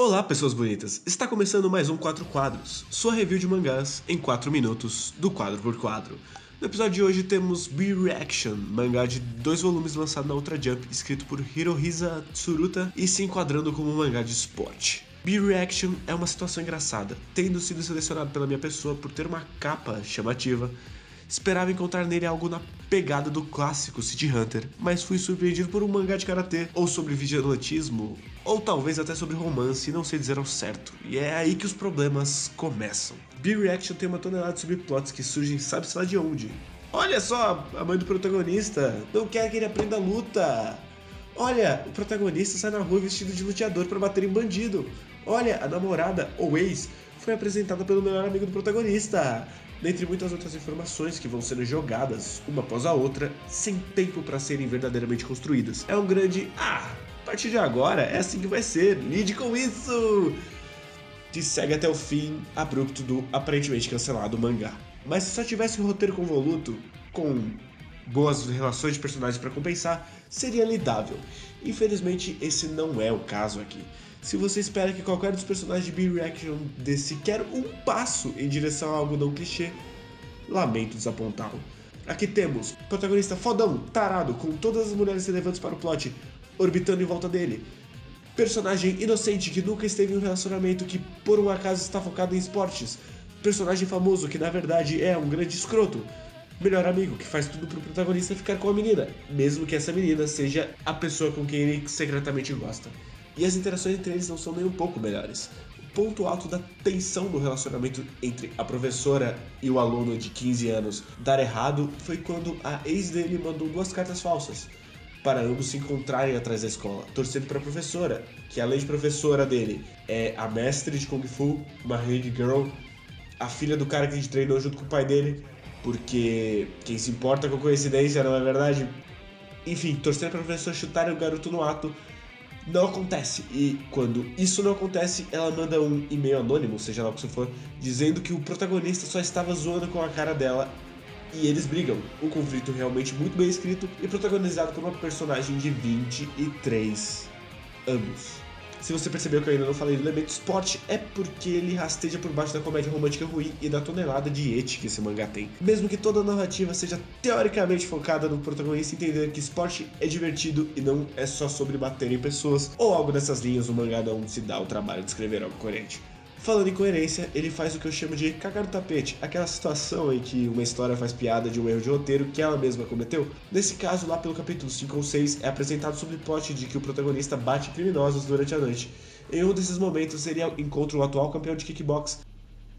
Olá, pessoas bonitas! Está começando mais um 4 Quadros, sua review de mangás em 4 minutos, do quadro por quadro. No episódio de hoje temos B-Reaction, mangá de dois volumes lançado na Ultra Jump, escrito por Hirohisa Tsuruta e se enquadrando como um mangá de esporte. B-Reaction é uma situação engraçada, tendo sido selecionado pela minha pessoa por ter uma capa chamativa Esperava encontrar nele algo na pegada do clássico City Hunter, mas fui surpreendido por um mangá de karatê, ou sobre vigilantismo, ou talvez até sobre romance, não sei dizer ao certo. E é aí que os problemas começam. B-Reaction tem uma tonelada de subplots que surgem sabe-se lá de onde. Olha só, a mãe do protagonista não quer que ele aprenda a luta. Olha, o protagonista sai na rua vestido de luteador para bater em bandido. Olha, a namorada, ou ex, foi apresentada pelo melhor amigo do protagonista dentre muitas outras informações que vão sendo jogadas uma após a outra, sem tempo para serem verdadeiramente construídas. É um grande ah, a partir de agora é assim que vai ser, lide com isso! Que segue até o fim abrupto do aparentemente cancelado mangá. Mas se só tivesse um roteiro convoluto, com boas relações de personagens para compensar, seria lidável. Infelizmente, esse não é o caso aqui. Se você espera que qualquer dos personagens de B-Reaction dê sequer um passo em direção a algo não clichê, lamento desapontá-lo. Aqui temos protagonista fodão, tarado, com todas as mulheres relevantes para o plot orbitando em volta dele. Personagem inocente que nunca esteve em um relacionamento que por um acaso está focado em esportes. Personagem famoso que na verdade é um grande escroto. Melhor amigo que faz tudo pro protagonista ficar com a menina, mesmo que essa menina seja a pessoa com quem ele secretamente gosta e as interações entre eles não são nem um pouco melhores. O ponto alto da tensão do relacionamento entre a professora e o aluno de 15 anos dar errado foi quando a ex dele mandou duas cartas falsas para ambos se encontrarem atrás da escola, torcendo para a professora, que além de professora dele é a mestre de Kung Fu, uma Hang Girl, a filha do cara que a gente treinou junto com o pai dele, porque quem se importa com coincidência, não é verdade? Enfim, torcendo para a professora chutar o garoto no ato não acontece. E quando isso não acontece, ela manda um e-mail anônimo, seja lá o que isso for, dizendo que o protagonista só estava zoando com a cara dela e eles brigam. Um conflito realmente muito bem escrito e protagonizado por uma personagem de 23 anos. Se você percebeu que eu ainda não falei do elemento esporte, é porque ele rasteja por baixo da comédia romântica ruim e da tonelada de ete que esse mangá tem. Mesmo que toda a narrativa seja teoricamente focada no protagonista entender que esporte é divertido e não é só sobre bater em pessoas, ou algo dessas linhas, o mangá não se dá o trabalho de escrever algo coerente. Falando em coerência, ele faz o que eu chamo de cagar no tapete, aquela situação em que uma história faz piada de um erro de roteiro que ela mesma cometeu. Nesse caso, lá pelo capítulo 5 ou 6, é apresentado sobre o plot de que o protagonista bate criminosos durante a noite. Em um desses momentos, ele encontra o atual campeão de kickbox,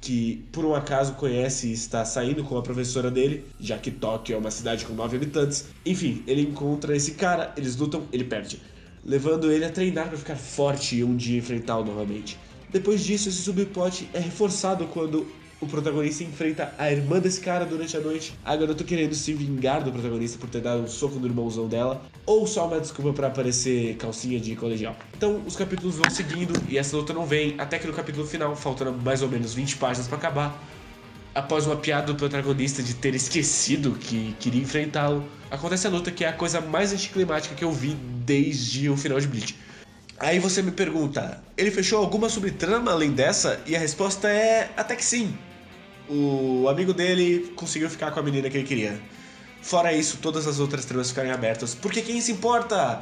que por um acaso conhece e está saindo com a professora dele, já que Tóquio é uma cidade com 9 habitantes. Enfim, ele encontra esse cara, eles lutam, ele perde, levando ele a treinar para ficar forte e um dia enfrentá-lo novamente. Depois disso, esse subplot é reforçado quando o protagonista enfrenta a irmã desse cara durante a noite, a garota querendo se vingar do protagonista por ter dado um soco no irmãozão dela, ou só uma desculpa para aparecer calcinha de colegial. Então os capítulos vão seguindo e essa luta não vem, até que no capítulo final, faltando mais ou menos 20 páginas para acabar, após uma piada do protagonista de ter esquecido que queria enfrentá-lo, acontece a luta que é a coisa mais anticlimática que eu vi desde o final de Bleach. Aí você me pergunta, ele fechou alguma subtrama além dessa? E a resposta é até que sim. O amigo dele conseguiu ficar com a menina que ele queria. Fora isso, todas as outras tramas ficarem abertas. Porque quem se importa?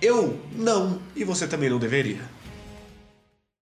Eu não, e você também não deveria.